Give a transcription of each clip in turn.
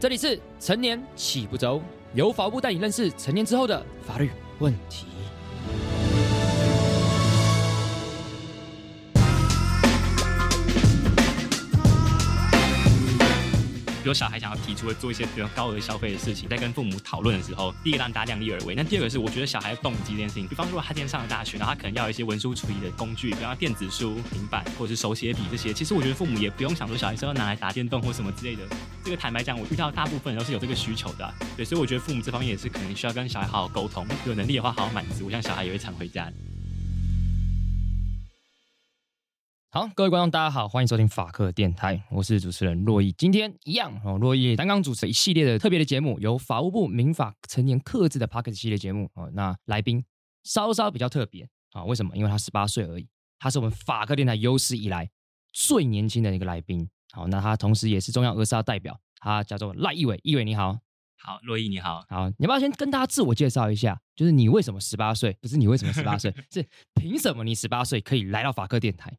这里是成年起不走，由法务部带你认识成年之后的法律问题。比如小孩想要提出做一些比较高额消费的事情，在跟父母讨论的时候，第一个让大家量力而为。那第二个是，我觉得小孩动机这件事情，比方说他今天上了大学，然后他可能要一些文书处理的工具，比方电子书、平板或者是手写笔这些。其实我觉得父母也不用想说小孩是要拿来打电动或什么之类的。这个坦白讲，我遇到大部分都是有这个需求的。对，所以我觉得父母这方面也是可能需要跟小孩好好沟通，有能力的话好好满足，我想小孩也会常回家。好，各位观众，大家好，欢迎收听法克电台，我是主持人洛毅。今天一样哦，洛毅刚刚主持一系列的特别的节目，由法务部民法成年克制的 p a r k e t 系列节目哦。那来宾稍稍比较特别啊，为什么？因为他十八岁而已，他是我们法克电台有史以来最年轻的一个来宾。好，那他同时也是中央俄沙代表，他叫做赖义伟。义伟你好，好，洛毅你好，好，你要不要先跟大家自我介绍一下？就是你为什么十八岁？不是你为什么十八岁？是凭什么你十八岁可以来到法克电台？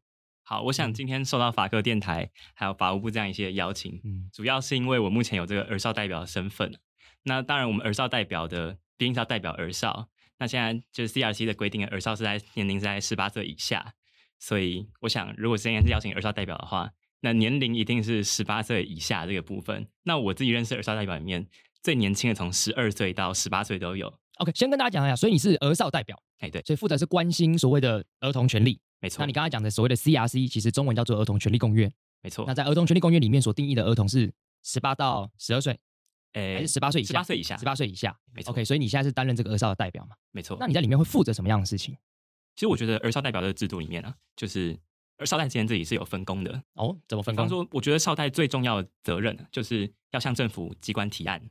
好，我想今天受到法科电台还有法务部这样一些邀请，嗯，主要是因为我目前有这个儿少代表的身份。那当然，我们儿少代表的毕竟是要代表儿少。那现在就是 CRC 的规定，儿少是在年龄是在十八岁以下。所以我想，如果今天是邀请儿少代表的话，那年龄一定是十八岁以下这个部分。那我自己认识儿少代表里面最年轻的，从十二岁到十八岁都有。OK，先跟大家讲一下，所以你是儿少代表，哎，对，所以负责是关心所谓的儿童权利。没错，那你刚才讲的所谓的 CRC，其实中文叫做《儿童权利公约》。没错，那在《儿童权利公约》里面所定义的儿童是十八到十二岁，诶，还是十八岁以下？十八岁以下，十八岁以下。没错。OK，所以你现在是担任这个儿少的代表嘛？没错。那你在里面会负责什么样的事情？其实我觉得儿少代表的制度里面啊，就是儿少代之间自己是有分工的。哦，怎么分工？说，我觉得少代最重要的责任就是要向政府机关提案。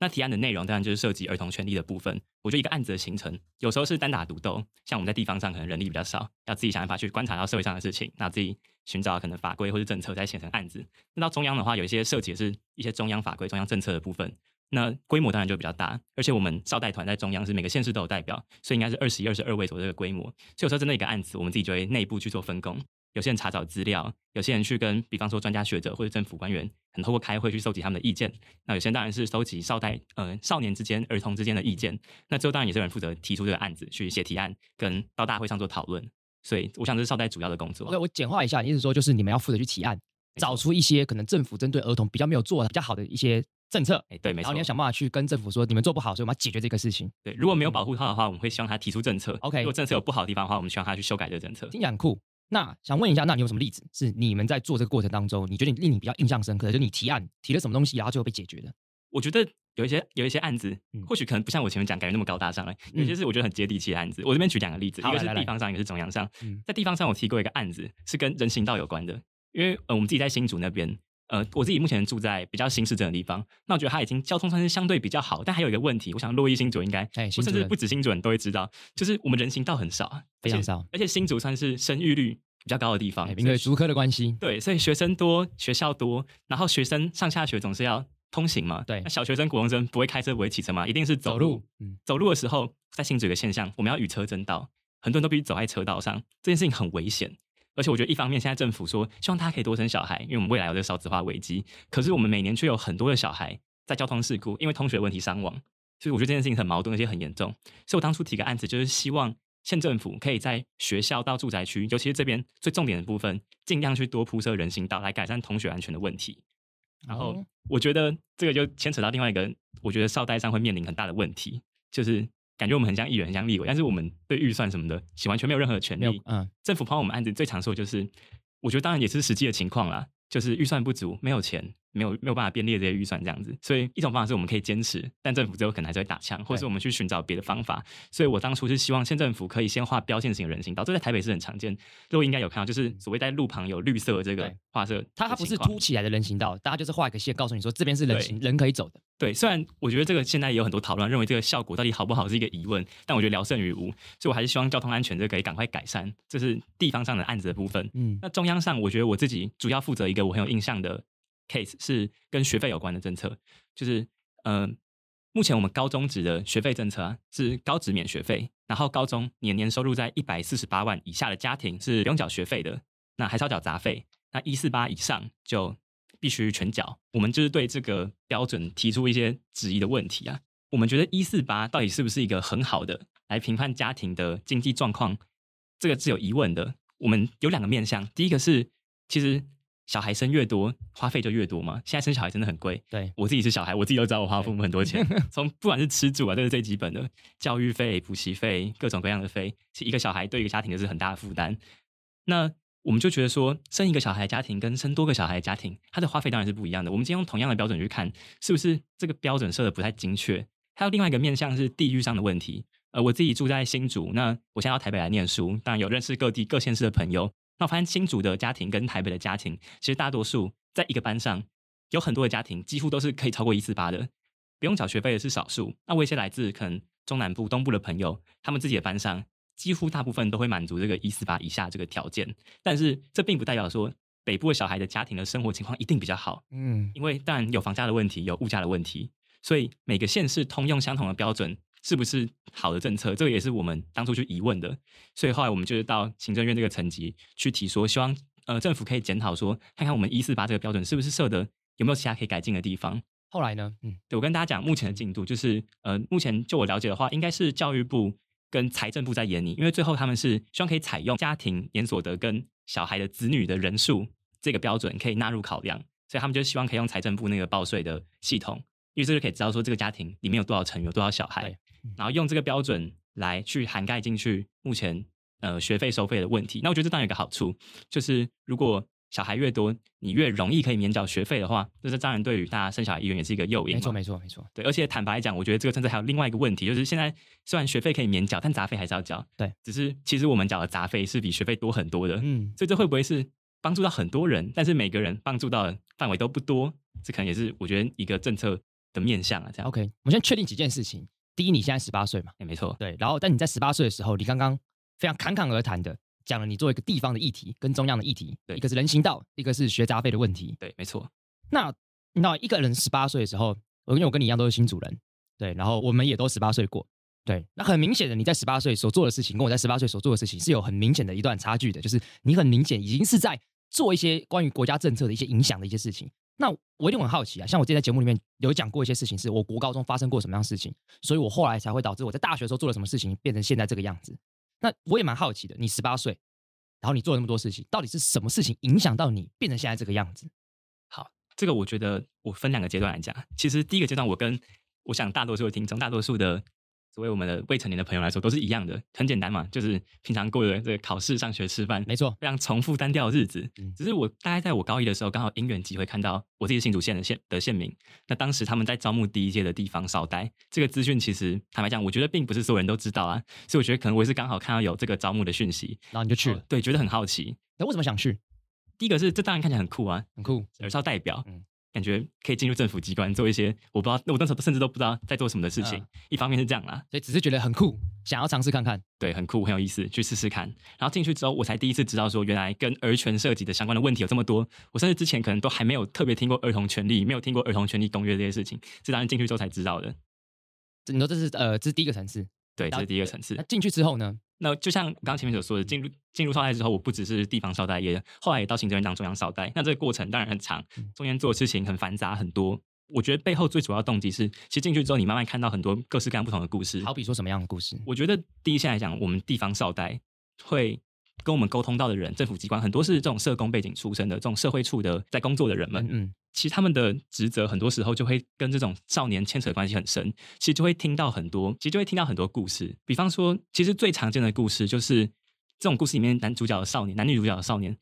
那提案的内容当然就是涉及儿童权利的部分。我觉得一个案子的形成，有时候是单打独斗，像我们在地方上可能人力比较少，要自己想办法去观察到社会上的事情，那自己寻找可能法规或者政策再写成案子。那到中央的话，有一些涉及的是一些中央法规、中央政策的部分，那规模当然就比较大。而且我们少代团在中央是每个县市都有代表，所以应该是二十一、二十二位左右的规模。所以有时候真的一个案子，我们自己就会内部去做分工。有些人查找资料，有些人去跟，比方说专家学者或者政府官员，很透过开会去收集他们的意见。那有些人当然是收集少代，呃，少年之间、儿童之间的意见。那最后当然也是有人负责提出这个案子，去写提案，跟到大会上做讨论。所以我想这是少代主要的工作。对，我简化一下，意思说就是你们要负责去提案，找出一些可能政府针对儿童比较没有做的比较好的一些政策。哎，对，没错。然后你要想办法去跟政府说，你们做不好，所以我们要解决这个事情。对，如果没有保护他的话，我们会希望他提出政策。OK，如果政策有不好的地方的话，我们希望他去修改这个政策。听起来很酷。那想问一下，那你有什么例子是你们在做这个过程当中，你觉得令你比较印象深刻的，就你提案提了什么东西，然后最后被解决的？我觉得有一些有一些案子，或许可能不像我前面讲感觉那么高大上了，有些是我觉得很接地气的案子。我这边举两个例子，一个是地方上，一个是中央上。在地方上，我提过一个案子是跟人行道有关的，因为呃我们自己在新竹那边。呃，我自己目前住在比较新市镇的地方，那我觉得它已经交通算是相对比较好，但还有一个问题，我想洛伊新竹应该，甚至不止新竹人都会知道，就是我们人行道很少，非常少，而且新竹算是生育率比较高的地方，因为竹科的关系，对，所以学生多，学校多，然后学生上下学总是要通行嘛，对，那小学生、国中生不会开车，不会骑车嘛，一定是走路，嗯，走路的时候在新竹的现象，我们要与车争道，很多人都必须走在车道上，这件事情很危险。而且我觉得，一方面现在政府说希望大家可以多生小孩，因为我们未来有这个少子化危机。可是我们每年却有很多的小孩在交通事故，因为通学问题伤亡。所以我觉得这件事情很矛盾，而且很严重。所以我当初提个案子，就是希望县政府可以在学校到住宅区，尤其是这边最重点的部分，尽量去多铺设人行道，来改善同学安全的问题。然后我觉得这个就牵扯到另外一个，我觉得少代上会面临很大的问题，就是。感觉我们很像议员，很像立委，但是我们对预算什么的，完全没有任何的权利。嗯，政府帮我们案子最常说就是，我觉得当然也是实际的情况啦，就是预算不足，没有钱。没有没有办法编列这些预算这样子，所以一种方法是我们可以坚持，但政府最后可能还是会打枪，或者是我们去寻找别的方法。所以我当初是希望县政府可以先画标线型人行道，这在台北是很常见，各位应该有看到，就是所谓在路旁有绿色的这个画色，它它不是凸起来的人行道，大家就是画一个线，告诉你说这边是人行人可以走的。对，虽然我觉得这个现在也有很多讨论，认为这个效果到底好不好是一个疑问，但我觉得聊胜于无，所以我还是希望交通安全这可以赶快改善，这是地方上的案子的部分。嗯，那中央上，我觉得我自己主要负责一个我很有印象的。Case 是跟学费有关的政策，就是呃，目前我们高中职的学费政策啊是高职免学费，然后高中年年收入在一百四十八万以下的家庭是不用缴学费的，那还是要缴杂费，那一四八以上就必须全缴。我们就是对这个标准提出一些质疑的问题啊。我们觉得一四八到底是不是一个很好的来评判家庭的经济状况？这个是有疑问的。我们有两个面向，第一个是其实小孩生越多，花费就越多嘛。现在生小孩真的很贵。对我自己是小孩，我自己都知道我花父母很多钱。从不管是吃住啊，这是最基本的教育费、补习费，各种各样的费，是一个小孩对一个家庭就是很大的负担。那我们就觉得说，生一个小孩家庭跟生多个小孩家庭，它的花费当然是不一样的。我们今天用同样的标准去看，是不是这个标准设的不太精确？还有另外一个面向是地域上的问题。呃，我自己住在新竹，那我现在到台北来念书，当然有认识各地各县市的朋友。那我发现新竹的家庭跟台北的家庭，其实大多数在一个班上，有很多的家庭几乎都是可以超过一四八的，不用缴学费的是少数。那我一些来自可能中南部、东部的朋友，他们自己的班上，几乎大部分都会满足这个一四八以下这个条件。但是这并不代表说北部的小孩的家庭的生活情况一定比较好，嗯，因为当然有房价的问题，有物价的问题，所以每个县市通用相同的标准。是不是好的政策？这个也是我们当初去疑问的，所以后来我们就是到行政院这个层级去提说，希望呃政府可以检讨说，看看我们一四八这个标准是不是设的有没有其他可以改进的地方。后来呢，嗯，对我跟大家讲目前的进度，就是呃目前就我了解的话，应该是教育部跟财政部在研拟，因为最后他们是希望可以采用家庭年所得跟小孩的子女的人数这个标准可以纳入考量，所以他们就希望可以用财政部那个报税的系统，因为这就可以知道说这个家庭里面有多少成员，有多少小孩。然后用这个标准来去涵盖进去目前呃学费收费的问题，那我觉得这当然有个好处，就是如果小孩越多，你越容易可以免缴学费的话，那这当然对于大家生小孩意愿也是一个诱因。没错，没错，没错。对，而且坦白讲，我觉得这个政策还有另外一个问题，就是现在虽然学费可以免缴，但杂费还是要缴。对，只是其实我们缴的杂费是比学费多很多的。嗯，所以这会不会是帮助到很多人，但是每个人帮助到的范围都不多？这可能也是我觉得一个政策的面向啊。这样 OK，我们先确定几件事情。第一，你现在十八岁嘛？也，没错。对，然后，但你在十八岁的时候，你刚刚非常侃侃而谈的讲了你作为一个地方的议题跟中央的议题，对，一个是人行道，一个是学杂费的问题。对，没错。那那一个人十八岁的时候，我因为我跟你一样都是新主人，对，然后我们也都十八岁过，对。那很明显的，你在十八岁所做的事情，跟我在十八岁所做的事情是有很明显的一段差距的，就是你很明显已经是在做一些关于国家政策的一些影响的一些事情。那我一定很好奇啊，像我之前在节目里面有讲过一些事情，是我国高中发生过什么样的事情，所以我后来才会导致我在大学的时候做了什么事情，变成现在这个样子。那我也蛮好奇的，你十八岁，然后你做了那么多事情，到底是什么事情影响到你变成现在这个样子？好，这个我觉得我分两个阶段来讲。其实第一个阶段，我跟我想大多数的听众，大多数的。作为我们的未成年的朋友来说，都是一样的，很简单嘛，就是平常过的这个考试、上学、吃饭，没错，非常重复单调的日子。只是我大概在我高一的时候，刚好因缘机会看到我自己新竹县的县的县民，那当时他们在招募第一届的地方少待，这个资讯其实坦白讲，我觉得并不是所有人都知道啊，所以我觉得可能我也是刚好看到有这个招募的讯息，然后你就去了，对，觉得很好奇。那为什么想去？第一个是这当然看起来很酷啊，很酷，而是要代表。感觉可以进入政府机关做一些我不知道，我那时候甚至都不知道在做什么的事情。一方面是这样啦，所以只是觉得很酷，想要尝试看看。对，很酷，很有意思，去试试看。然后进去之后，我才第一次知道说，原来跟儿权涉及的相关的问题有这么多。我甚至之前可能都还没有特别听过儿童权利，没有听过儿童权利公约这些事情，是当然进去之后才知道的。你说这是呃，这是第一个层次。对，这是第一个层次。那进去之后呢？那就像刚刚前面所说的，进入进入少代之后，我不只是地方少代，也后来也到行政院当中央少代。那这个过程当然很长，中间做的事情很繁杂很多。我觉得背后最主要动机是，其实进去之后，你慢慢看到很多各式各样不同的故事。好比说什么样的故事？我觉得第一线来讲，我们地方少代会。跟我们沟通到的人，政府机关很多是这种社工背景出身的，这种社会处的在工作的人们。嗯，其实他们的职责很多时候就会跟这种少年牵扯关系很深，其实就会听到很多，其实就会听到很多故事。比方说，其实最常见的故事就是这种故事里面男主角的少年，男女主角的少年。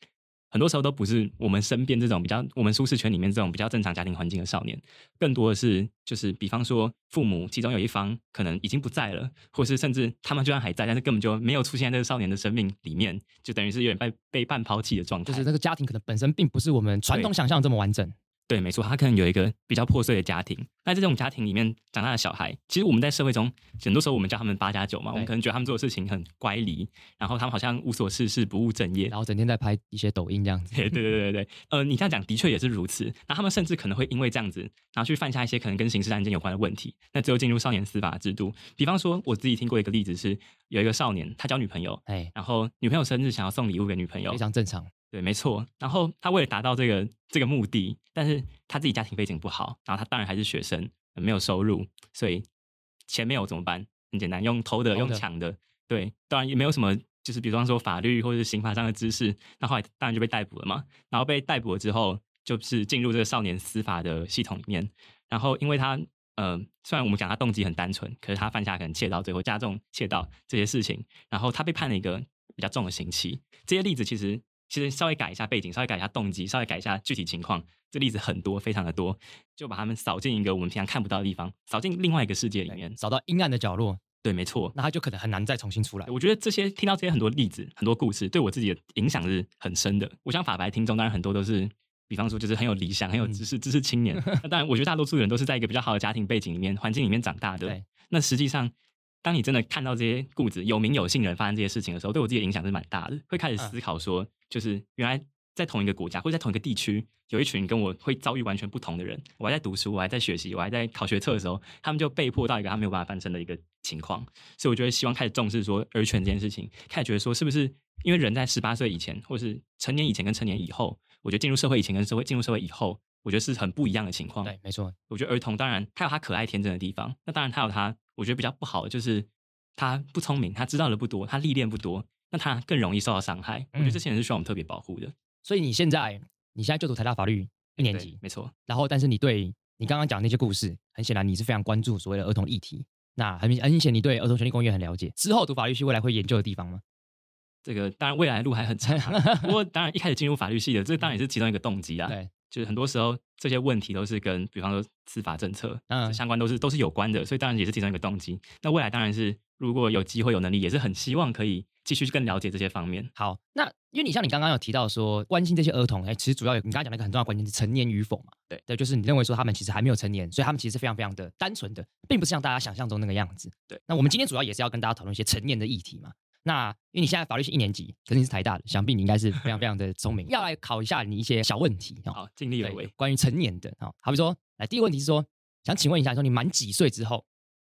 很多时候都不是我们身边这种比较我们舒适圈里面这种比较正常家庭环境的少年，更多的是就是比方说父母其中有一方可能已经不在了，或是甚至他们居然还在，但是根本就没有出现在这个少年的生命里面，就等于是有点被被半抛弃的状态。就是那个家庭可能本身并不是我们传统想象这么完整。对，没错，他可能有一个比较破碎的家庭。那在这种家庭里面长大的小孩，其实我们在社会中很多时候我们叫他们八加九嘛，我们可能觉得他们做的事情很乖离，然后他们好像无所事事、不务正业，然后整天在拍一些抖音这样子。对对对对对，呃，你这样讲的确也是如此。那他们甚至可能会因为这样子，然后去犯下一些可能跟刑事案件有关的问题。那只有进入少年司法制度。比方说，我自己听过一个例子是，有一个少年他交女朋友，哎，然后女朋友生日想要送礼物给女朋友，非常正常。对，没错。然后他为了达到这个这个目的，但是他自己家庭背景不好，然后他当然还是学生，没有收入，所以钱没有怎么办？很简单，用偷的，用抢的。对，当然也没有什么，就是比方说法律或者是刑法上的知识。那后来当然就被逮捕了嘛。然后被逮捕了之后，就是进入这个少年司法的系统里面。然后因为他，呃，虽然我们讲他动机很单纯，可是他犯下可能窃盗最后加重窃盗这些事情，然后他被判了一个比较重的刑期。这些例子其实。其实稍微改一下背景，稍微改一下动机，稍微改一下具体情况，这例子很多，非常的多，就把他们扫进一个我们平常看不到的地方，扫进另外一个世界里面，扫到阴暗的角落。对，没错，那他就可能很难再重新出来。我觉得这些听到这些很多例子、很多故事，对我自己的影响是很深的。我想法白听众当然很多都是，比方说就是很有理想、很有知识、知识青年。那当然，我觉得大多数人都是在一个比较好的家庭背景里面、环境里面长大的。那实际上。当你真的看到这些故子有名有姓人发生这些事情的时候，对我自己的影响是蛮大的。会开始思考说，就是原来在同一个国家或者在同一个地区，有一群跟我会遭遇完全不同的人。我还在读书，我还在学习，我还在考学测的时候，他们就被迫到一个他没有办法翻身的一个情况。所以，我就会希望开始重视说儿权这件事情，开始觉得说，是不是因为人在十八岁以前，或是成年以前跟成年以后，我觉得进入社会以前跟社会进入社会以后，我觉得是很不一样的情况。对，没错。我觉得儿童当然他有他可爱天真的地方，那当然他有他我觉得比较不好的就是。他不聪明，他知道的不多，他历练不多，那他更容易受到伤害。我觉得这些人是需要我们特别保护的。所以你现在，你现在就读台大法律一年级，没错。然后，但是你对你刚刚讲那些故事，很显然你是非常关注所谓的儿童议题。那很很明显，你对儿童权利公约很了解。之后读法律系，未来会研究的地方吗？这个当然，未来的路还很长。不过，当然一开始进入法律系的，这当然也是其中一个动机啊。对，就是很多时候这些问题都是跟，比方说司法政策嗯相关，都是都是有关的，所以当然也是其中一个动机。那未来当然是。如果有机会有能力，也是很希望可以继续更了解这些方面。好，那因为你像你刚刚有提到说关心这些儿童，哎，其实主要有你刚刚讲那个很重要的关键是成年与否嘛？对，对，就是你认为说他们其实还没有成年，所以他们其实是非常非常的单纯的，并不是像大家想象中那个样子。对，那我们今天主要也是要跟大家讨论一些成年的议题嘛。那因为你现在法律系一年级，可是你是台大的，想必你应该是非常非常的聪明，要来考一下你一些小问题。好，尽力而为。关于成年的，好，好比说，来第一个问题是说，想请问一下，说你满几岁之后，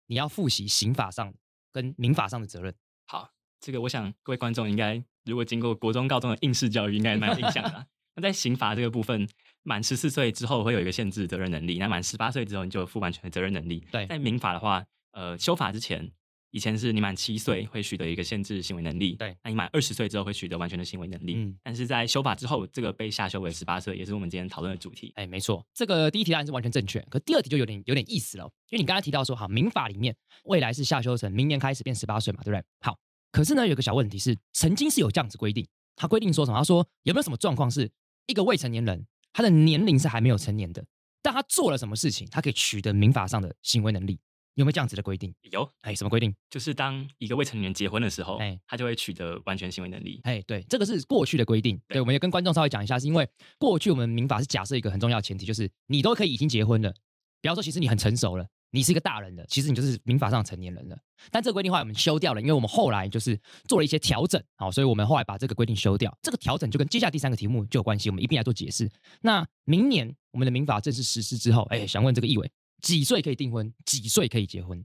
你要复习刑法上。跟民法上的责任，好，这个我想各位观众应该如果经过国中、高中的应试教育，应该蛮有印象的。那在刑法这个部分，满十四岁之后会有一个限制责任能力，那满十八岁之后你就有负完全的责任能力。对，在民法的话，呃，修法之前。以前是你满七岁会取得一个限制行为能力，对，那你满二十岁之后会取得完全的行为能力。嗯，但是在修法之后，这个被下修为十八岁，也是我们今天讨论的主题。哎，没错，这个第一题答案是完全正确，可第二题就有点有点意思了，因为你刚才提到说，好，民法里面未来是下修成明年开始变十八岁嘛，对不对？好，可是呢，有个小问题是，曾经是有这样子规定，他规定说什么？他说有没有什么状况是一个未成年人，他的年龄是还没有成年的，但他做了什么事情，他可以取得民法上的行为能力？有没有这样子的规定？有，哎，什么规定？就是当一个未成年人结婚的时候，哎，他就会取得完全行为能力。哎，对，这个是过去的规定。对，我们也跟观众稍微讲一下，是因为过去我们民法是假设一个很重要的前提，就是你都可以已经结婚了，比方说其实你很成熟了，你是一个大人了，其实你就是民法上成年人了。但这个规定后来我们修掉了，因为我们后来就是做了一些调整，好，所以我们后来把这个规定修掉。这个调整就跟接下来第三个题目就有关系，我们一并来做解释。那明年我们的民法正式实施之后，哎，想问这个意伟，几岁可以订婚？几岁可以结婚？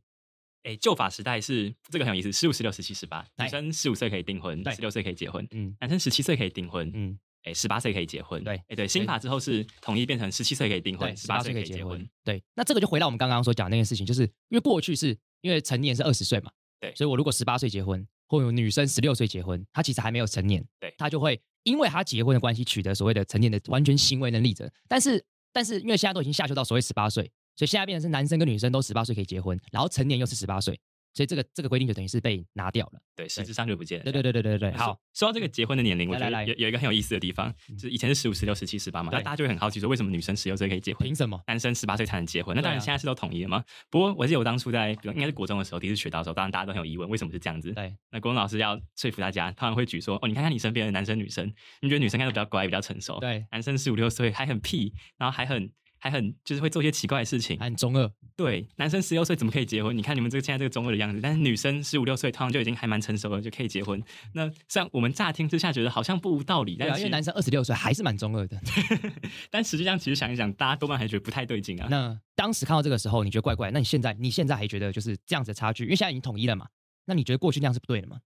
哎，旧法时代是这个很有意思，十五、十六、十七、十八，女生十五岁可以订婚，十六岁可以结婚，嗯，男生十七岁可以订婚，嗯，哎，十八岁可以结婚，对，哎，对，新法之后是统一变成十七岁可以订婚，十八岁可以结婚，对，那这个就回到我们刚刚所讲那件事情，就是因为过去是因为成年是二十岁嘛，对，所以我如果十八岁结婚，或有女生十六岁结婚，她其实还没有成年，对，她就会因为她结婚的关系取得所谓的成年的完全行为能力者，但是但是因为现在都已经下修到所谓十八岁，所以现在变成是男生跟女生都十八岁可以结婚，然后成年又是十八岁。所以这个这个规定就等于是被拿掉了，对，实质上就不见了。对对对对对对。好，说到这个结婚的年龄，我觉得有有一个很有意思的地方，就是以前是十五、十六、十七、十八嘛，那大家就会很好奇说，为什么女生十六岁可以结婚，凭什么男生十八岁才能结婚？那当然现在是都统一了嘛。不过我记得我当初在应该是国中的时候，第一次学到的时候，当然大家都很有疑问，为什么是这样子？对。那国文老师要说服大家，他们会举说，哦，你看看你身边的男生女生，你觉得女生看都比较乖，比较成熟，对，男生十五六岁还很屁，然后还很。还很就是会做一些奇怪的事情，很中二。对，男生十六岁怎么可以结婚？你看你们这个现在这个中二的样子，但是女生十五六岁，通常就已经还蛮成熟了，就可以结婚。那像我们乍听之下觉得好像不无道理，但是因为男生二十六岁还是蛮中二的。但实际上，其实想一想，大家多半还觉得不太对劲啊。那当时看到这个时候，你觉得怪怪？那你现在你现在还觉得就是这样子的差距？因为现在已经统一了嘛？那你觉得过去那样是不对的吗？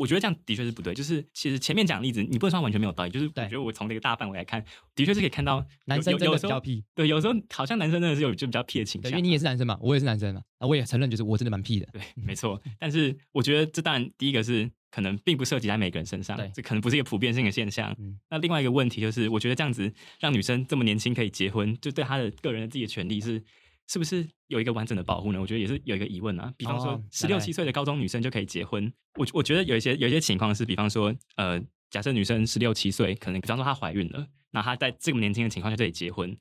我觉得这样的确是不对。就是其实前面讲的例子，你不能说完全没有道理。就是我对觉得我从这个大范围来看，的确是可以看到男生真的比较屁，对，有时候好像男生真的是有就比较屁的倾对，向因为。你也是男生嘛，我也是男生嘛，啊，我也承认就是我真的蛮屁的。对，没错。但是我觉得这当然第一个是可能并不涉及在每个人身上对，这可能不是一个普遍性的现象。嗯那另外一个问题就是，我觉得这样子让女生这么年轻可以结婚，就对她的个人的自己的权利是是不是有一个完整的保护呢？我觉得也是有一个疑问啊。比方说哦，十六七岁的高中女生就可以结婚，我我觉得有一些有一些情况是，比方说，呃，假设女生十六七岁，可能比方说她怀孕了，那她在这么年轻的情况下就得结婚。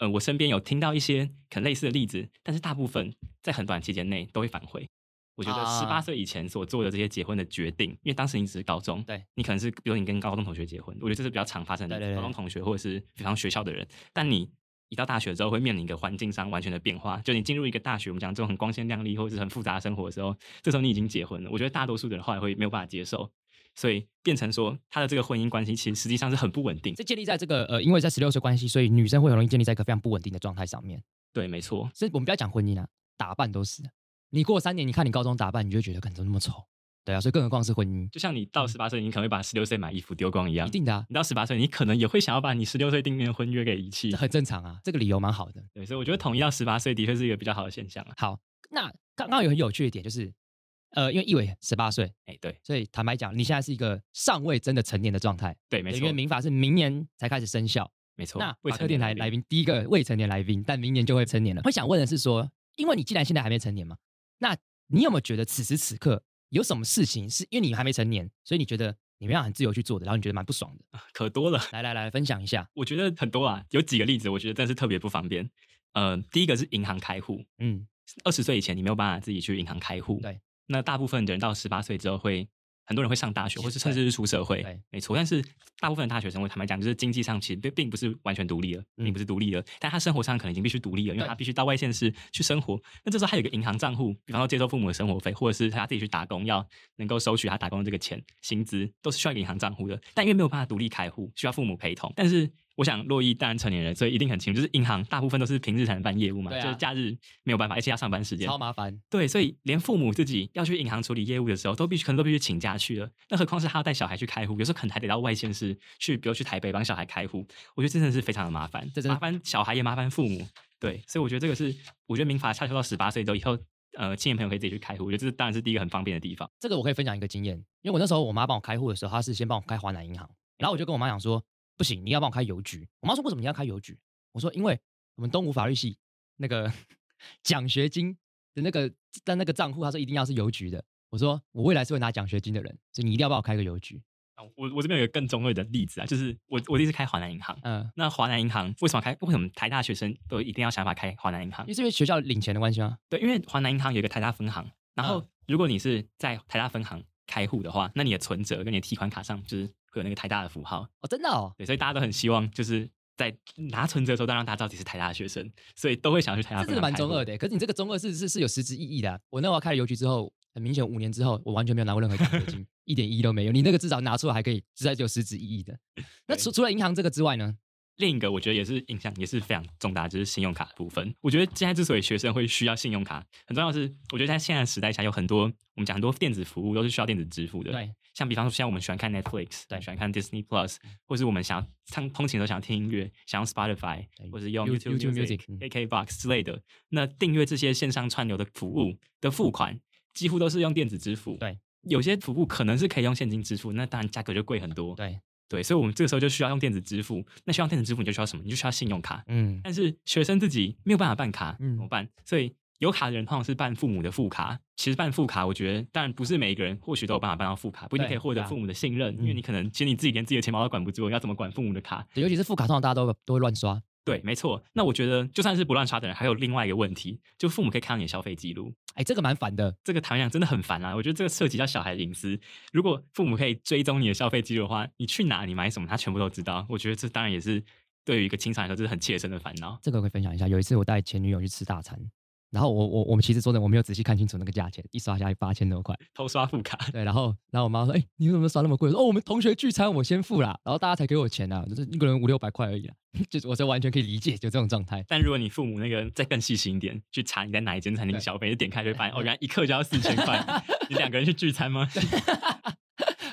呃，我身边有听到一些可能类似的例子，但是大部分在很短期间内都会反悔。我觉得啊十八岁以前所做的这些结婚的决定，因为当时你只是高中，对你可能是比如你跟高中同学结婚，我觉得这是比较常发生的例子，对对对高中同学或者是比方学校的人，但你一到大学之后会面临一个环境上完全的变化，就你进入一个大学，我们讲这种很光鲜亮丽或者是很复杂的生活的时候，这时候你已经结婚了，我觉得大多数的人后来会没有办法接受，所以变成说他的这个婚姻关系其实实际上是很不稳定。这建立在这个呃，因为在十六岁关系，所以女生会很容易建立在一个非常不稳定的状态上面。对，没错，所以我们不要讲婚姻啊，打扮都是。你过三年，你看你高中打扮，你就觉得，看怎么那么丑？对啊，所以更何况是婚姻，就像你到十八岁，你可能会把十六岁买衣服丢光一样一。定的啊，你到十八岁，你可能也会想要把你十六岁订立的婚约给遗弃这。很正常啊，这个理由蛮好的。对，所以我觉得统一到十八岁的确是一个比较好的现象啊。好，那刚刚有很有趣的一点就是，呃，因为一伟十八岁，哎，对所以坦白讲，你现在是一个尚未真的成年的状态，对，没错因为，民法是明年才开始生效。没错。那未成法科电台年来宾第一个未成年来宾，但明年就会成年了。会想问的是说，因为你既然现在还没成年嘛，那你有没有觉得此时此刻有什么事情是因为你还没成年，所以你觉得你们要很自由去做的，然后你觉得蛮不爽的？可多了。来来来，分享一下。我觉得很多啊，有几个例子，我觉得真是特别不方便。呃，第一个是银行开户，嗯，二十岁以前你没有办法自己去银行开户，对。那大部分的人到十八岁之后会，很多人会上大学，或是甚至是出社会对，没错。但是大部分的大学生，我坦白讲，就是经济上其实并并不是完全独立了，嗯并不是独立了，但他生活上可能已经必须独立了，因为他必须到外县市去生活。那这时候他有一个银行账户，比方说接受父母的生活费，或者是他自己去打工，要能够收取他打工的这个钱薪资，都是需要一个银行账户的。但因为没有办法独立开户，需要父母陪同。但是我想洛伊当然成年人，所以一定很清楚，就是银行大部分都是平日才能办业务嘛，啊就是假日没有办法，而且要上班时间超麻烦。对，所以连父母自己要去银行处理业务的时候，都必须可能都必须请假去了。那何况是他要带小孩去开户，有时候可能还得到外县市去，比如去台北帮小孩开户。我觉得真的是非常的麻烦，这真的麻烦小孩也麻烦父母。对，所以我觉得这个是，我觉得民法下修到十八岁之后，以后呃青年朋友可以自己去开户，我觉得这当然是第一个很方便的地方。这个我可以分享一个经验，因为我那时候我妈帮我开户的时候，她是先帮我开华南银行，然后我就跟我妈讲说，不行，你要帮我开邮局。我妈说为什么你要开邮局？我说因为我们东吴法律系那个 奖学金的那个在那个账户，他说一定要是邮局的。我说我未来是会拿奖学金的人，所以你一定要帮我开个邮局。啊我我这边有一个更中二的例子啊，就是我我第一次开华南银行。嗯，那华南银行为什么开？为什么台大学生都一定要想办法开华南银行因？为是因为学校领钱的关系吗？对，因为华南银行有一个台大分行，然后嗯如果你是在台大分行开户的话，那你的存折跟你的提款卡上就是会有那个台大的符号。哦，真的哦，对，所以大家都很希望就是在拿存折的时候，当然大家知道自己是台大的学生，所以都会想要去台大这真的分行开户。蛮中二的欸。可是你这个中二是是是有实质意义的啊、我那会儿开了邮局之后，很明显五年之后，我完全没有拿过任何奖学金，一点意义都没有。你那个至少拿出来还可以，实在是有实质意义的。那除除了银行这个之外呢？另一个我觉得也是影响也是非常重大，就是信用卡的部分。我觉得现在之所以学生会需要信用卡，很重要是，我觉得在现在的时代下，有很多我们讲很多电子服务都是需要电子支付的。对，像比方说，现在我们喜欢看 Netflix，对喜欢看 Disney Plus，或是我们想要唱通勤都想要听音乐，想用 Spotify，或是用 You- YouTube Music 嗯 KKBox 之类的。那订阅这些线上串流的服务的付款，几乎都是用电子支付。对，有些服务可能是可以用现金支付，那当然价格就贵很多。对，对，所以我们这个时候就需要用电子支付。那需要电子支付，你就需要什么？你就需要信用卡。嗯，但是学生自己没有办法办卡，嗯怎么办？所以有卡的人通常是办父母的副卡。其实办副卡，我觉得当然不是每一个人或许都有办法办到副卡，不一定可以获得父母的信任，因为嗯你可能其实你自己连自己的钱包都管不住，要怎么管父母的卡？对尤其是副卡，通常大家都都会乱刷。对，没错。那我觉得就算是不乱刷的人，还有另外一个问题，就父母可以看到你的消费记录。哎，这个蛮烦的。这个坦白讲真的很烦啊！我觉得这个涉及到小孩的隐私。如果父母可以追踪你的消费记录的话，你去哪、你买什么，他全部都知道。我觉得这当然也是对于一个青少年来说，这是很切身的烦恼。这个我可以分享一下。有一次我带前女友去吃大餐，然后我我我们其实说的我没有仔细看清楚那个价钱，一刷下来八千多块，偷刷副卡。对，然后然后我妈说：“哎，你怎么刷那么贵？”说：“哦，我们同学聚餐，我先付啦，然后大家才给我钱啊，就是一个人五六百块而已啦。”就是我这完全可以理解，就这种状态。但如果你父母那个再更细心一点，去查你在哪一间餐厅消费，就点开就会发现，哦，原来一克就要四千块。你两个人去聚餐吗？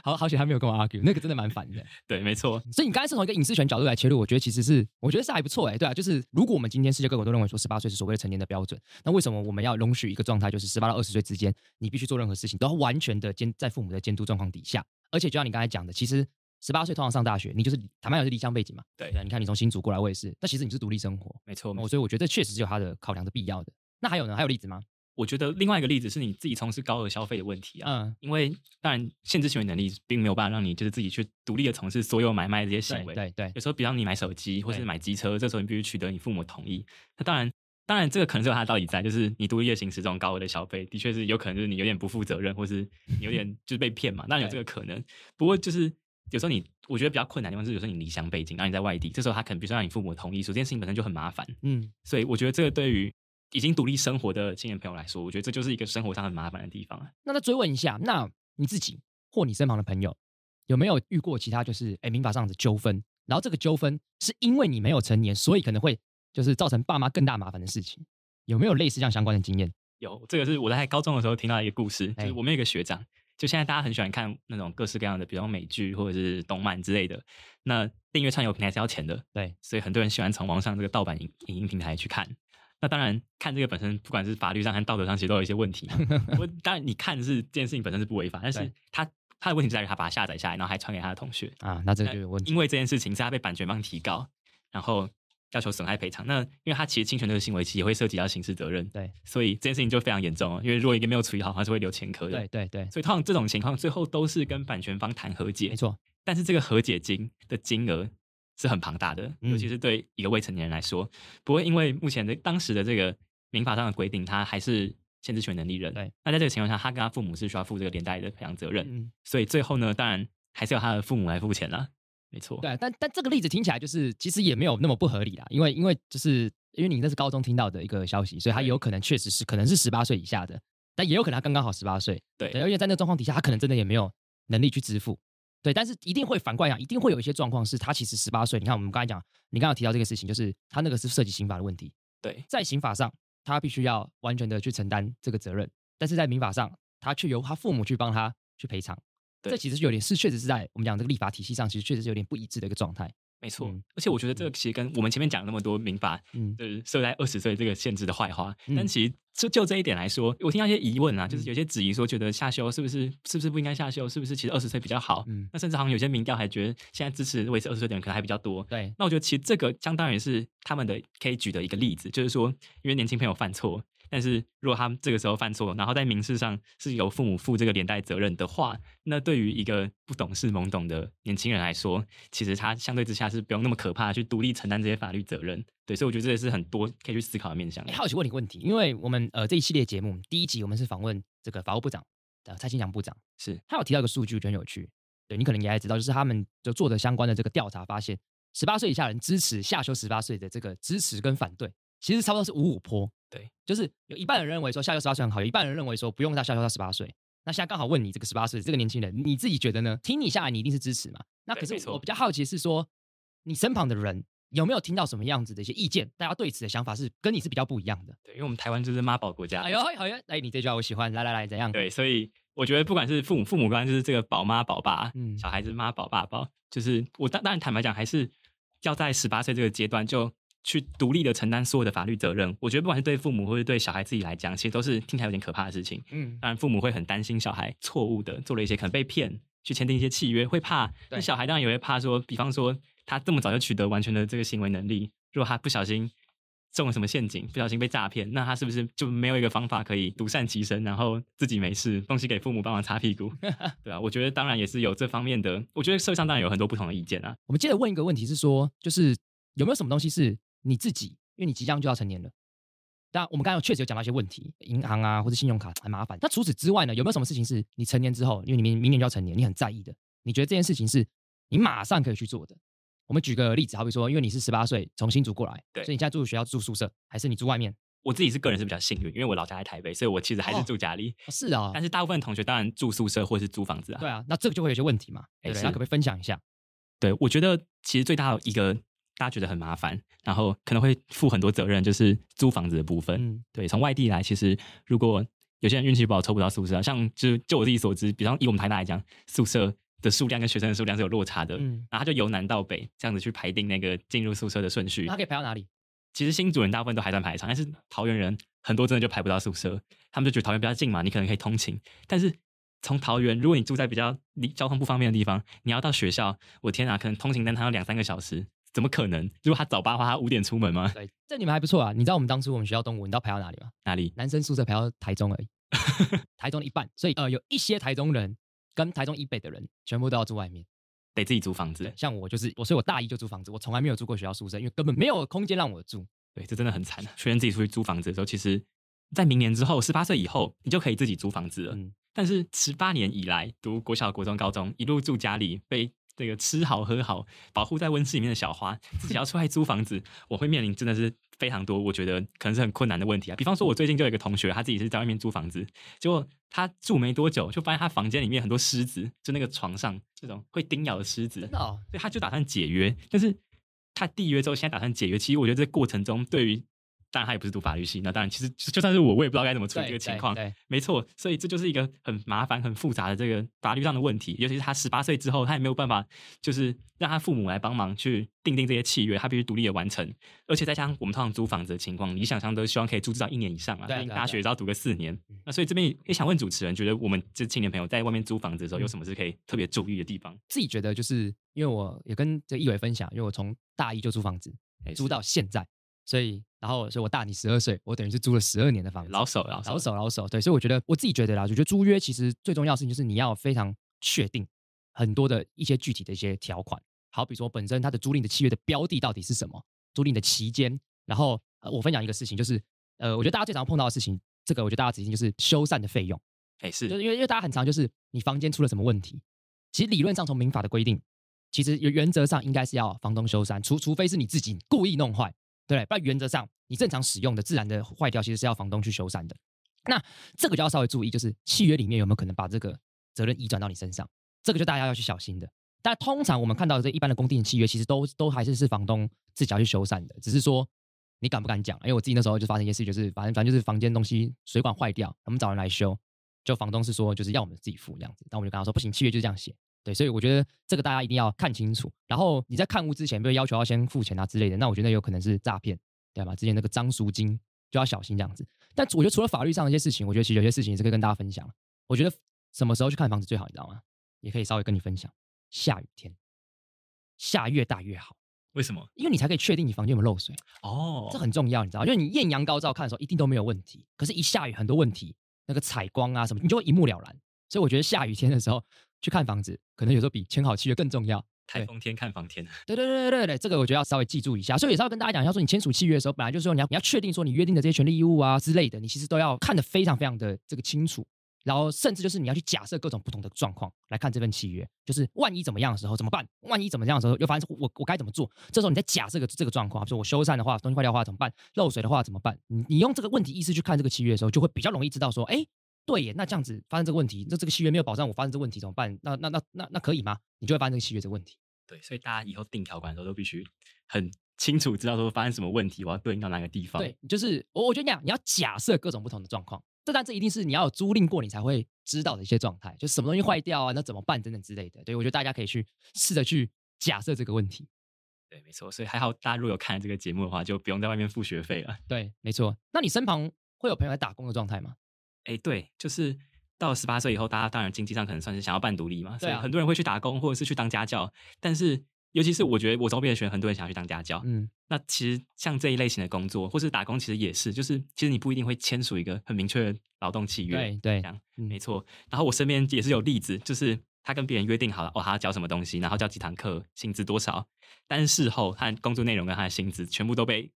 好好险，他没有跟我 argue，那个真的蛮烦的。对，没错。所以你刚才是从一个隐私权角度来切入，我觉得其实是，我觉得是还不错哎。对啊，就是如果我们今天世界各国都认为说十八岁是所谓的成年的标准，那为什么我们要容许一个状态，就是十八到二十岁之间，你必须做任何事情都要完全的监在父母的监督状况底下？而且就像你刚才讲的，其实十八岁通常上大学，你就是坦白讲是离乡背景嘛。对，你看你从新竹过来，我也是。那其实你是独立生活，没错。所以我觉得这确实是有它的考量的必要的。那还有呢？还有例子吗？我觉得另外一个例子是你自己从事高额消费的问题啊，嗯，因为当然限制行为能力并没有办法让你就是自己去独立的从事所有买卖这些行为，对对。有时候比方你买手机或是买机车，这时候你必须取得你父母同意。那当然，当然这个可能是有它的道理在，就是你独立的行使这种高额的消费，的确是有可能就是你有点不负责任，或是你有点 就是被骗嘛，当然有这个可能。不过就是有时候你我觉得比较困难的地方是，有时候你离乡背景，然后你在外地，这时候他可能必须让你父母同意，所以这件事情本身就很麻烦。嗯，所以我觉得这个对于。已经独立生活的青年朋友来说，我觉得这就是一个生活上很麻烦的地方啊。那再追问一下，那你自己或你身旁的朋友有没有遇过其他就是哎民法上的纠纷？然后这个纠纷是因为你没有成年，所以可能会就是造成爸妈更大麻烦的事情？有没有类似这样相关的经验？有，这个是我在高中的时候听到一个故事，就是我们有一个学长，就现在大家很喜欢看那种各式各样的，比如美剧或者是动漫之类的。那订阅串流平台是要钱的，对，所以很多人喜欢从网上这个盗版影影音平台去看。那当然，看这个本身，不管是法律上和道德上，其实都有一些问题。我当然，你看是这件事情本身是不违法，但是他他的问题在于他把它下载下来，然后还传给他的同学啊。那这个就有问题。因为这件事情是他被版权方提告，然后要求损害赔偿。那因为他其实侵权这个行为，其实也会涉及到刑事责任。对，所以这件事情就非常严重。因为如果一个没有处理好，他是会留前科的。对对对。所以通常这种情况，最后都是跟版权方谈和解。没错。但是这个和解金的金额。是很庞大的，尤其是对一个未成年人来说，不过因为目前的当时的这个民法上的规定，他还是限制权能力人。对，那在这个情况下，他跟他父母是需要负这个连带的赔偿责任。嗯所以最后呢，当然还是要他的父母来付钱了。没错。对，但但这个例子听起来就是其实也没有那么不合理啦，因为因为就是因为你那是高中听到的一个消息，所以他有可能确实是可能是十八岁以下的，但也有可能他刚刚好十八岁。对，而且在那个状况底下，他可能真的也没有能力去支付。对，但是一定会反过来讲，一定会有一些状况是他其实十八岁。你看，我们刚才讲，你刚刚提到这个事情，就是他那个是涉及刑法的问题。对，在刑法上，他必须要完全的去承担这个责任，但是在民法上，他却由他父母去帮他去赔偿。这其实是有点是确实是在我们讲这个立法体系上，其实确实是有点不一致的一个状态。没错，而且我觉得这个其实跟我们前面讲那么多民法，嗯，就是设在二十岁这个限制的坏话，但其实就就这一点来说，我听到一些疑问啊，就是有些质疑说，觉得下修是不是是不是不应该下修？是不是其实二十岁比较好？嗯，那甚至好像有些民调还觉得现在支持维持二十岁的人可能还比较多。对，那我觉得其实这个相当于是他们的可以举的一个例子，就是说，因为年轻朋友犯错。但是，如果他们这个时候犯错，然后在民事上是由父母负这个连带责任的话，那对于一个不懂事、懵懂的年轻人来说，其实他相对之下是不用那么可怕去独立承担这些法律责任。对，所以我觉得这也是很多可以去思考的面向。好奇问你个问题，因为我们呃这一系列节目第一集我们是访问这个法务部长呃蔡清祥部长，是他有提到一个数据，我觉得很有趣。对你可能也知道，就是他们就做的相关的这个调查，发现十八岁以下人支持下修十八岁的这个支持跟反对，其实差不多是五五坡。对，就是有一半人认为说下修十八岁很好，有一半人认为说不用再下修到十八岁。那现在刚好问你这个十八岁这个年轻人，你自己觉得呢？听你下来，你一定是支持嘛？那可是我比较好奇是说，你身旁的人有没有听到什么样子的一些意见？大家对此的想法是跟你是比较不一样的。对，因为我们台湾就是妈宝国家。哎呦，好呀，哎，你这句话我喜欢。来来来，怎样？对，所以我觉得不管是父母父母官，就是这个宝妈宝爸，嗯，小孩子妈宝爸宝，就是我当当然坦白讲，还是要在十八岁这个阶段就。去独立的承担所有的法律责任，我觉得不管是对父母或者对小孩自己来讲，其实都是听起来有点可怕的事情。嗯，当然父母会很担心小孩错误的做了一些可能被骗，去签订一些契约，会怕。那小孩当然也会怕说，比方说他这么早就取得完全的这个行为能力，如果他不小心中了什么陷阱，不小心被诈骗，那他是不是就没有一个方法可以独善其身，然后自己没事，东西给父母帮忙擦屁股？对啊，我觉得当然也是有这方面的。我觉得社会上当然有很多不同的意见啊。我们接着问一个问题是说，就是有没有什么东西是？你自己，因为你即将就要成年了，但我们刚刚确实有讲到一些问题，银行啊或者信用卡很麻烦。那除此之外呢，有没有什么事情是你成年之后，因为你明明年就要成年，你很在意的？你觉得这件事情是你马上可以去做的？我们举个例子，好比说，因为你是十八岁从新竹过来，对，所以你现在住学校住宿舍，还是你住外面？我自己是个人是比较幸运，因为我老家在台北，所以我其实还是住家里。是啊，但是大部分同学当然住宿舍或是租房子啊。对啊，那这个就会有些问题嘛。对，那可不可以分享一下？对，我觉得其实最大的一个大家觉得很麻烦，然后可能会负很多责任，就是租房子的部分。嗯，对，从外地来，其实如果有些人运气不好抽不到宿舍，像就就我自己所知，比方以我们台大来讲，宿舍的数量跟学生的数量是有落差的。嗯，然后他就由南到北这样子去排定那个进入宿舍的顺序。他可以排到哪里？其实新主人大部分都还算排长，但是桃园人很多真的就排不到宿舍，他们就觉得桃园比较近嘛，你可能可以通勤。但是从桃园，如果你住在比较离交通不方便的地方，你要到学校，我天啊，可能通勤单趟要两三个小时，怎么可能？如果他早八的话，他五点出门吗？对，这你们还不错啊。你知道我们当初我们学校东吴，你知道排到哪里吗？哪里？男生宿舍排到台中而已，台中的一半。所以呃，有一些台中人跟台中以北的人，全部都要住外面。得自己租房子，像我就是我，所以我大一就租房子，我从来没有住过学校宿舍，因为根本没有空间让我住。对，这真的很惨。学生自己出去租房子的时候，其实，在明年之后，十八岁以后，你就可以自己租房子了。嗯，但是十八年以来，读国小、国中、高中，一路住家里，被。这个吃好喝好，保护在温室里面的小花，自己要出来租房子，我会面临真的是非常多，我觉得可能是很困难的问题啊。比方说，我最近就有一个同学，他自己是在外面租房子，结果他住没多久，就发现他房间里面很多虱子，就那个床上这种会叮咬的虱子，所以他就打算解约。但是他缔约之后，现在打算解约，其实我觉得这过程中对于。当然他也不是读法律系，那当然其实就算是我，我也不知道该怎么处理这个情况。没错，所以这就是一个很麻烦、很复杂的这个法律上的问题。尤其是他十八岁之后，他也没有办法，就是让他父母来帮忙去订定这些契约，他必须独立的完成。而且再加上我们通常租房子的情况，你想象都希望可以租至少一年以上啊。对，大学只要读个四年。那所以这边也想问主持人，觉得我们这青年朋友在外面租房子的时候，有什么是可以特别注意的地方？自己觉得就是因为我也跟这一伟分享，因为我从大一就租房子，租到现在。所以，然后，所以我大你十二岁，我等于是租了十二年的房子，老手，老手，老手。对，所以我觉得我自己觉得啦，就觉得租约其实最重要的事情就是你要非常确定很多的一些具体的一些条款。好，比如说本身它的租赁的契约的标的到底是什么，租赁的期间。然后，呃，我分享一个事情，就是呃，我觉得大家最常碰到的事情，这个我觉得大家仔细就是修缮的费用。哎，是，就是因为因为大家很常就是你房间出了什么问题，其实理论上从民法的规定，其实原则上应该是要房东修缮，除除非是你自己故意弄坏。对，不然原则上你正常使用的自然的坏掉，其实是要房东去修缮的。那这个就要稍微注意，就是契约里面有没有可能把这个责任移转到你身上，这个就大家要去小心的。但通常我们看到的这一般的公定契约，其实都都还是是房东自己要去修缮的，只是说你敢不敢讲？因为我自己那时候就发生一件事，就是反正反正就是房间东西水管坏掉，我们找人来修，就房东是说就是要我们自己付这样子，但我们就跟他说不行，契约就这样写。对，所以我觉得这个大家一定要看清楚。然后你在看屋之前，比如要求要先付钱啊之类的，那我觉得有可能是诈骗，对吧？之前那个张赎金就要小心这样子。但我觉得除了法律上的一些事情，我觉得其实有些事情也是可以跟大家分享。我觉得什么时候去看房子最好，你知道吗？也可以稍微跟你分享。下雨天，下越大越好。为什么？因为你才可以确定你房间有没有漏水。哦，这很重要，你知道？因为你艳阳高照看的时候一定都没有问题，可是一下雨很多问题，那个采光啊什么，你就会一目了然。所以我觉得下雨天的时候。去看房子，可能有时候比签好契约更重要。台风天看房天，对对对对对对，这个我觉得要稍微记住一下。所以也是要跟大家讲一下，说你签署契约的时候，本来就是说你要你要确定说你约定的这些权利义务啊之类的，你其实都要看得非常非常的这个清楚。然后甚至就是你要去假设各种不同的状况来看这份契约，就是万一怎么样的时候怎么办？万一怎么样的时候又发生我我该怎么做？这时候你在假设个这个状况，比如说我修缮的话，东西坏掉的话怎么办？漏水的话怎么办？你你用这个问题意识去看这个契约的时候，就会比较容易知道说，哎。对耶，那这样子发生这个问题，那这个契约没有保障我发生这个问题怎么办？那那那那那可以吗？你就会发生这个契约这个问题。对，所以大家以后定条款的时候都必须很清楚知道说发生什么问题，我要对应到哪个地方。对，就是我我觉得讲你要假设各种不同的状况，这但这一定是你要有租赁过你才会知道的一些状态，就什么东西坏掉啊，那怎么办等等之类的。对我觉得大家可以去试着去假设这个问题。对，没错，所以还好大家如果有看这个节目的话，就不用在外面付学费了。对，没错。那你身旁会有朋友在打工的状态吗？哎，对，就是到了十八岁以后，大家当然经济上可能算是想要半独立嘛，所以很多人会去打工或者是去当家教。但是，尤其是我觉得我周边的学生，很多人想要去当家教。嗯，那其实像这一类型的工作，或是打工，其实也是，就是其实你不一定会签署一个很明确的劳动契约。对对，这样没错。然后我身边也是有例子，就是他跟别人约定好了，哦，他要教什么东西，然后教几堂课，薪资多少，但是事后他工作内容跟他的薪资全部都被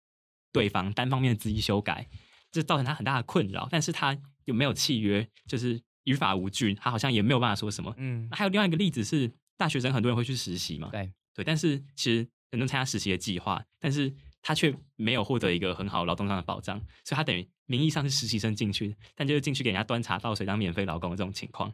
对方单方面的执意修改，这造成他很大的困扰。但是他有没有契约？就是于法无据，他好像也没有办法说什么。嗯，还有另外一个例子是，大学生很多人会去实习嘛。对对，但是其实很多参加实习的计划，但是他却没有获得一个很好劳动上的保障，所以他等于名义上是实习生进去，但就是进去给人家端茶倒水当免费劳工的这种情况。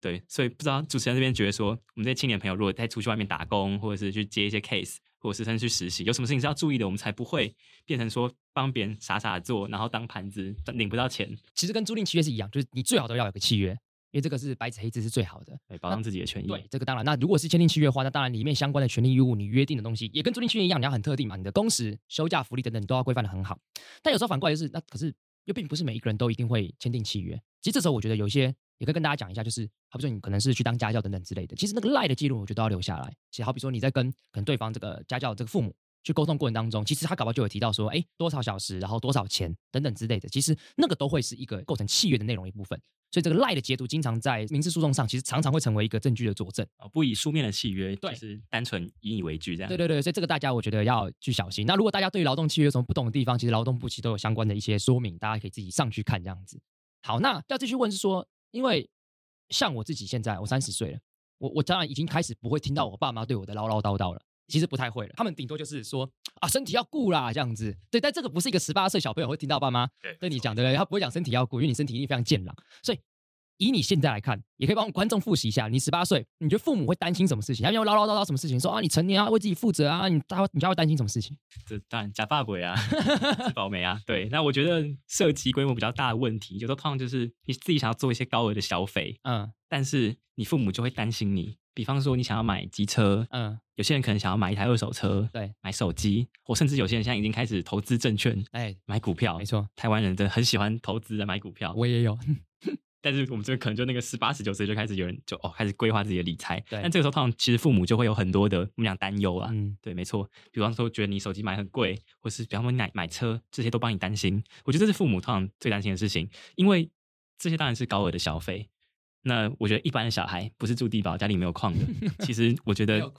对，所以不知道主持人这边觉得说，我们这些青年朋友如果再出去外面打工，或者是去接一些 case，或者是甚至去实习，有什么事情是要注意的，我们才不会变成说帮别人傻傻做，然后当盘子领不到钱。其实跟租赁契约是一样，就是你最好都要有个契约，因为这个是白纸黑字是最好的，对，保障自己的权益。对，这个当然。那如果是签订契约的话，那当然里面相关的权利义务，你约定的东西也跟租赁契约一样，你要很特定嘛，你的工时、休假、福利等等，你都要规范的很好。但有时候反过来就是，那可是又并不是每一个人都一定会签订契约。其实这时候我觉得有一些。也可以跟大家讲一下，就是好比说你可能是去当家教等等之类的，其实那个赖的记录，我觉得都要留下来。其实好比说你在跟可能对方这个家教这个父母去沟通过程当中，其实他搞不好就有提到说，哎，多少小时，然后多少钱等等之类的，其实那个都会是一个构成契约的内容一部分。所以这个赖的截图，经常在民事诉讼上，其实常常会成为一个证据的佐证啊，不以书面的契约，对，是单纯引以为据这样。对对对，所以这个大家我觉得要去小心。那如果大家对于劳动契约有什么不懂的地方，其实劳动部其实都有相关的一些说明，大家可以自己上去看这样子。好，那要继续问是说，因为。像我自己现在，我三十岁了，我我当然已经开始不会听到我爸妈对我的唠唠叨叨了，其实不太会了。他们顶多就是说啊，身体要顾啦这样子。对，但这个不是一个十八岁小朋友会听到爸妈对你讲的，他不会讲身体要顾，因为你身体一定非常健朗，所以。以你现在来看，也可以帮观众复习一下。你十八岁，你觉得父母会担心什么事情？他们唠唠叨叨什么事情？说啊，你成年要为自己负责啊，你他你家会担心什么事情？这当然假发鬼啊，自保美啊。对，那我觉得涉及规模比较大的问题，有时候通常就是你自己想要做一些高额的消费，嗯，但是你父母就会担心你。比方说，你想要买机车，嗯，有些人可能想要买一台二手车，对，买手机，或甚至有些人现在已经开始投资证券，哎，买股票，没错，台湾人真的很喜欢投资的买股票，我也有。但是我们这边可能就那个十八十九岁就开始有人就哦开始规划自己的理财，但这个时候通常其实父母就会有很多的我们讲担忧啊，嗯，对，没错，比方说觉得你手机买很贵，或是比方说你买买车这些都帮你担心，我觉得这是父母通常最担心的事情，因为这些当然是高额的消费。那我觉得一般的小孩不是住低保家里没有矿的，其实我觉 得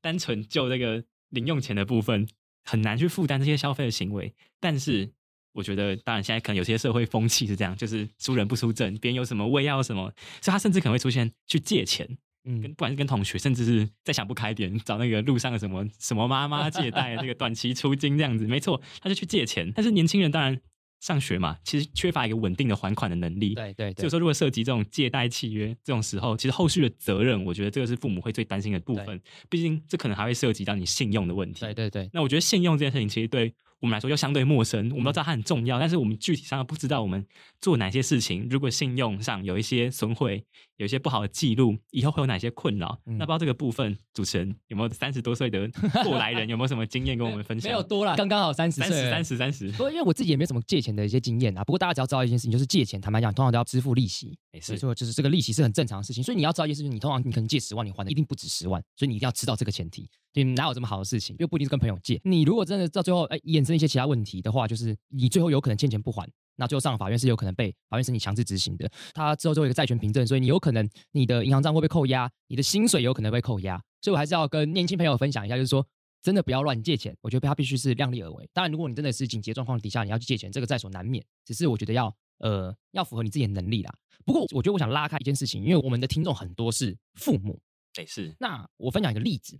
单纯就这个零用钱的部分很难去负担这些消费的行为，但是。我觉得，当然，现在可能有些社会风气是这样，就是输人不输阵，别人有什么，我也要什么，所以他甚至可能会出现去借钱，嗯，跟不管是跟同学，甚至是再想不开点，找那个路上的什么什么妈妈借贷，这个短期出金这样子，没错，他就去借钱。但是年轻人当然上学嘛，其实缺乏一个稳定的还款的能力，对对。所以说，如果涉及这种借贷契约这种时候，其实后续的责任，我觉得这个是父母会最担心的部分，毕竟这可能还会涉及到你信用的问题。对对对。那我觉得信用这件事情，其实对。我们来说又相对陌生，我们都知道它很重要，但是我们具体上不知道我们做哪些事情。如果信用上有一些损毁，有一些不好的记录，以后会有哪些困扰？那不知道这个部分，主持人有没有三十多岁的过来人，有没有什么经验跟我们分享？没有多了，刚刚好三十岁，三十三十。不过因为我自己也没什么借钱的一些经验啊。不过大家只要知道一件事情，就是借钱，坦白讲，通常都要支付利息。没错，就是这个利息是很正常的事情。所以你要知道一件事情，你通常你可能借十万，你还的一定不止十万，所以你一定要知道这个前提。你哪有这么好的事情？又不一定是跟朋友借。你如果真的到最后，哎，衍生一些其他问题的话，就是你最后有可能欠钱不还，那最后上了法院是有可能被法院申请强制执行的。他之后就有一个债权凭证，所以你有可能你的银行账会被扣押，你的薪水有可能被扣押。所以我还是要跟年轻朋友分享一下，就是说真的不要乱借钱。我觉得他必须是量力而为。当然，如果你真的是紧急状况底下你要去借钱，这个在所难免。只是我觉得要呃要符合你自己的能力啦。不过我觉得我想拉开一件事情，因为我们的听众很多是父母，对是。那我分享一个例子。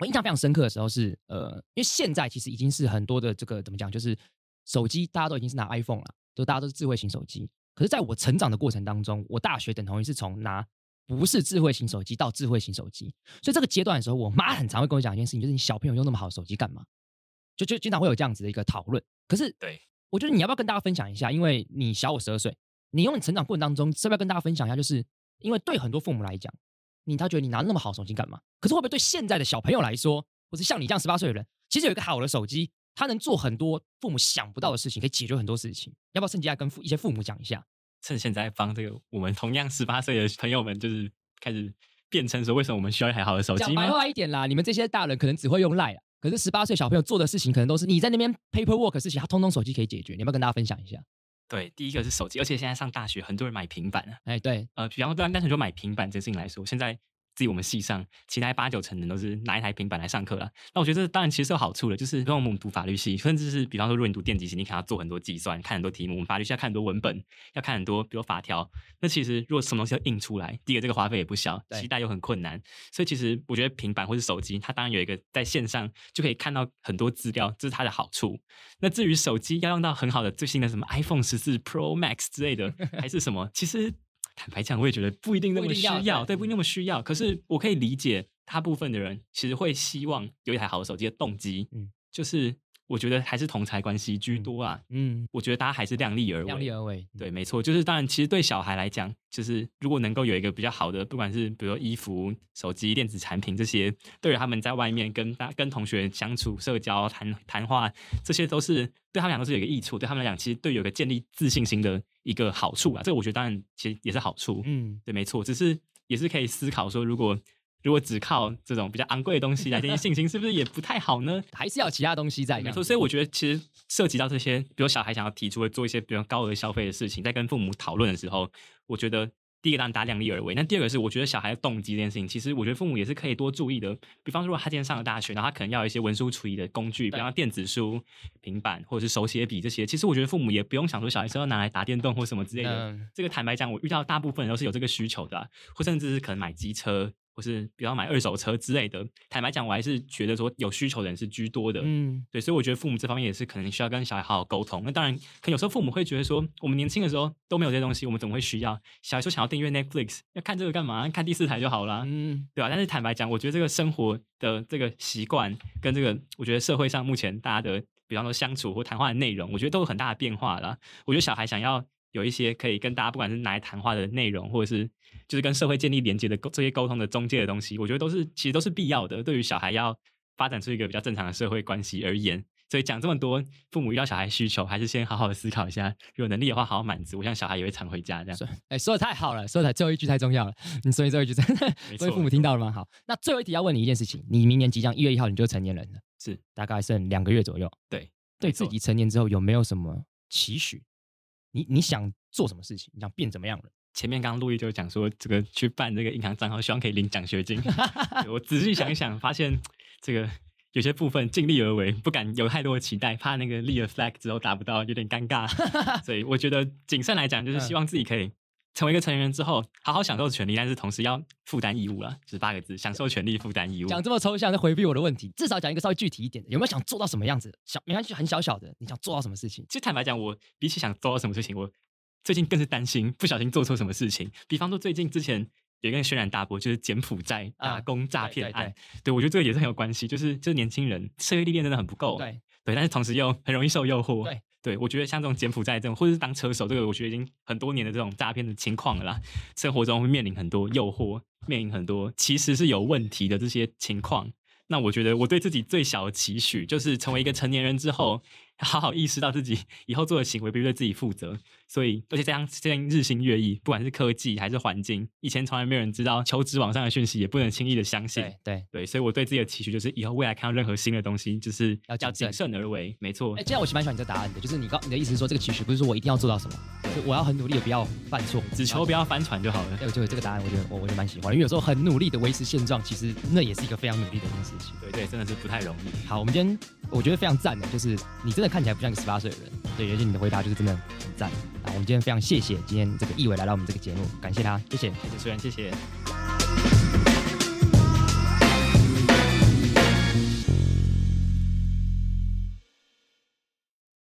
我印象非常深刻的时候是，呃，因为现在其实已经是很多的这个怎么讲，就是手机大家都已经是拿 iPhone 了，就大家都是智慧型手机。可是在我成长的过程当中，我大学等同于是从拿不是智慧型手机到智慧型手机，所以这个阶段的时候，我妈很常会跟我讲一件事情，就是你小朋友用那么好的手机干嘛？就就经常会有这样子的一个讨论。可是，对我觉得你要不要跟大家分享一下？因为你小我十二岁，你用你成长过程当中，是不是要跟大家分享一下？就是因为对很多父母来讲，你他觉得你拿那么好手机干嘛？可是会不会对现在的小朋友来说？或是像你这样十八岁的人，其实有一个好的手机，他能做很多父母想不到的事情，可以解决很多事情。要不要趁机来跟父一些父母讲一下？趁现在帮这个我们同样十八岁的朋友们，就是开始变成说，为什么我们需要一台好的手机？讲白话一点啦，你们这些大人可能只会用 Line，可是十八岁小朋友做的事情，可能都是你在那边 paperwork 事情，他通通手机可以解决。你要不要跟大家分享一下？对，第一个是手机，而且现在上大学，很多人买平板啊。哎，对，呃，比方单单纯就买平板这事情来说，现在。自己我们系上，其他八九成人都是拿一台平板来上课了。那我觉得当然其实是有好处的，就是让我们读法律系，甚至是比方说如果你读电机系，你可能要做很多计算，看很多题目。我们法律系要看很多文本，要看很多比如法条。那其实如果什么东西要印出来，第一个这个花费也不小，期待又很困难。所以其实我觉得平板或是手机，它当然有一个在线上就可以看到很多资料，这是它的好处。那至于手机要用到很好的最新的什么 iPhone 十四 Pro Max 之类的，还是什么，其实。坦白讲，我也觉得不一定那么需要，对，不一定那么需要。可是我可以理解，大部分的人其实会希望有一台好的手机的动机，嗯，就是。我觉得还是同才关系居多啊。嗯，我觉得大家还是量力而为。量力而为，对，没错。就是当然，其实对小孩来讲，就是如果能够有一个比较好的，不管是比如说衣服、手机、电子产品这些，对于他们在外面跟大跟同学相处、社交、谈谈话，这些都是对他们俩都是有一个益处。对他们来讲，其实对有个建立自信心的一个好处啊。这个我觉得当然其实也是好处。嗯，对，没错。只是也是可以思考说，如果。如果只靠这种比较昂贵的东西来建立信心，是不是也不太好呢？还是要其他东西在？没错，所以我觉得其实涉及到这些，比如小孩想要提出做一些比较高额消费的事情，在跟父母讨论的时候，我觉得第一个让大家量力而为。那第二个是，我觉得小孩的动机这件事情，其实我觉得父母也是可以多注意的。比方说，他今天上了大学，然后他可能要一些文书处理的工具，比方电子书、平板或者是手写笔这些，其实我觉得父母也不用想说小孩是要拿来打电动或什么之类的。这个坦白讲，我遇到大部分人都是有这个需求的，或甚至是可能买机车。或是比方买二手车之类的，坦白讲，我还是觉得说有需求的人是居多的。嗯，对，所以我觉得父母这方面也是可能需要跟小孩好好沟通。那当然，可能有时候父母会觉得说，我们年轻的时候都没有这些东西，我们怎么会需要？小孩说想要订阅 Netflix，要看这个干嘛？看第四台就好了，嗯，对吧？但是坦白讲，我觉得这个生活的这个习惯跟这个，我觉得社会上目前大家的，比方说相处或谈话的内容，我觉得都有很大的变化啦。我觉得小孩想要。有一些可以跟大家不管是拿来谈话的内容，或者是就是跟社会建立连接的沟这些沟通的中介的东西，我觉得都是其实都是必要的。对于小孩要发展出一个比较正常的社会关系而言，所以讲这么多，父母遇到小孩需求，还是先好好的思考一下，有能力的话好好满足。我想小孩也会常回家这样。哎，说的太好了，说的最后一句太重要了。你说最后一句真的，所以父母听到了吗？好，那最后一题要问你一件事情：你明年即将一月一号你就成年人了，是大概剩两个月左右。对，对自己成年之后有没有什么期许？你你想做什么事情？你想变怎么样了？前面刚刚陆毅就讲说，这个去办这个银行账号，希望可以领奖学金。我仔细想一想，发现这个有些部分尽力而为，不敢有太多的期待，怕那个立了 flag 之后达不到，有点尴尬。所以我觉得谨慎来讲，就是希望自己可以。成为一个成年人之后，好好享受权利，但是同时要负担义务了，就是八个字：享受权利，负担义务。讲这么抽象，在回避我的问题，至少讲一个稍微具体一点的。有没有想做到什么样子？小没关系，很小小的，你想做到什么事情？其实坦白讲，我比起想做到什么事情，我最近更是担心不小心做错什么事情。比方说，最近之前有一个轩然大波，就是柬埔寨打工诈骗案。对我觉得这个也是很有关系，就是就是年轻人社会历练真的很不够。对对，但是同时又很容易受诱惑。对。对，我觉得像这种柬埔寨这种，或者是当车手，这个我觉得已经很多年的这种诈骗的情况了啦。生活中会面临很多诱惑，面临很多其实是有问题的这些情况。那我觉得我对自己最小的期许，就是成为一个成年人之后。好好意识到自己以后做的行为必须对自己负责，所以而且这样这样日新月异，不管是科技还是环境，以前从来没有人知道求职网上的讯息，也不能轻易的相信。对对，所以我对自己的期许就是以后未来看到任何新的东西，就是要要谨慎而为。没错。哎，这样我蛮喜欢你这答案的，就是你刚你的意思是说，这个期许不是说我一定要做到什么，我要很努力的不要犯错，只求不要翻船就好了。对，就这个答案，我觉得我我就蛮喜欢，因为有时候很努力的维持现状，其实那也是一个非常努力的一件事情。对对，真的是不太容易。好，我们今天我觉得非常赞的，就是你真的看起来不像一个十八岁的人，对，而且你的回答就是真的很赞。啊，我们今天非常谢谢今天这个易伟来到我们这个节目，感谢他，谢谢，谢谢，虽然谢谢。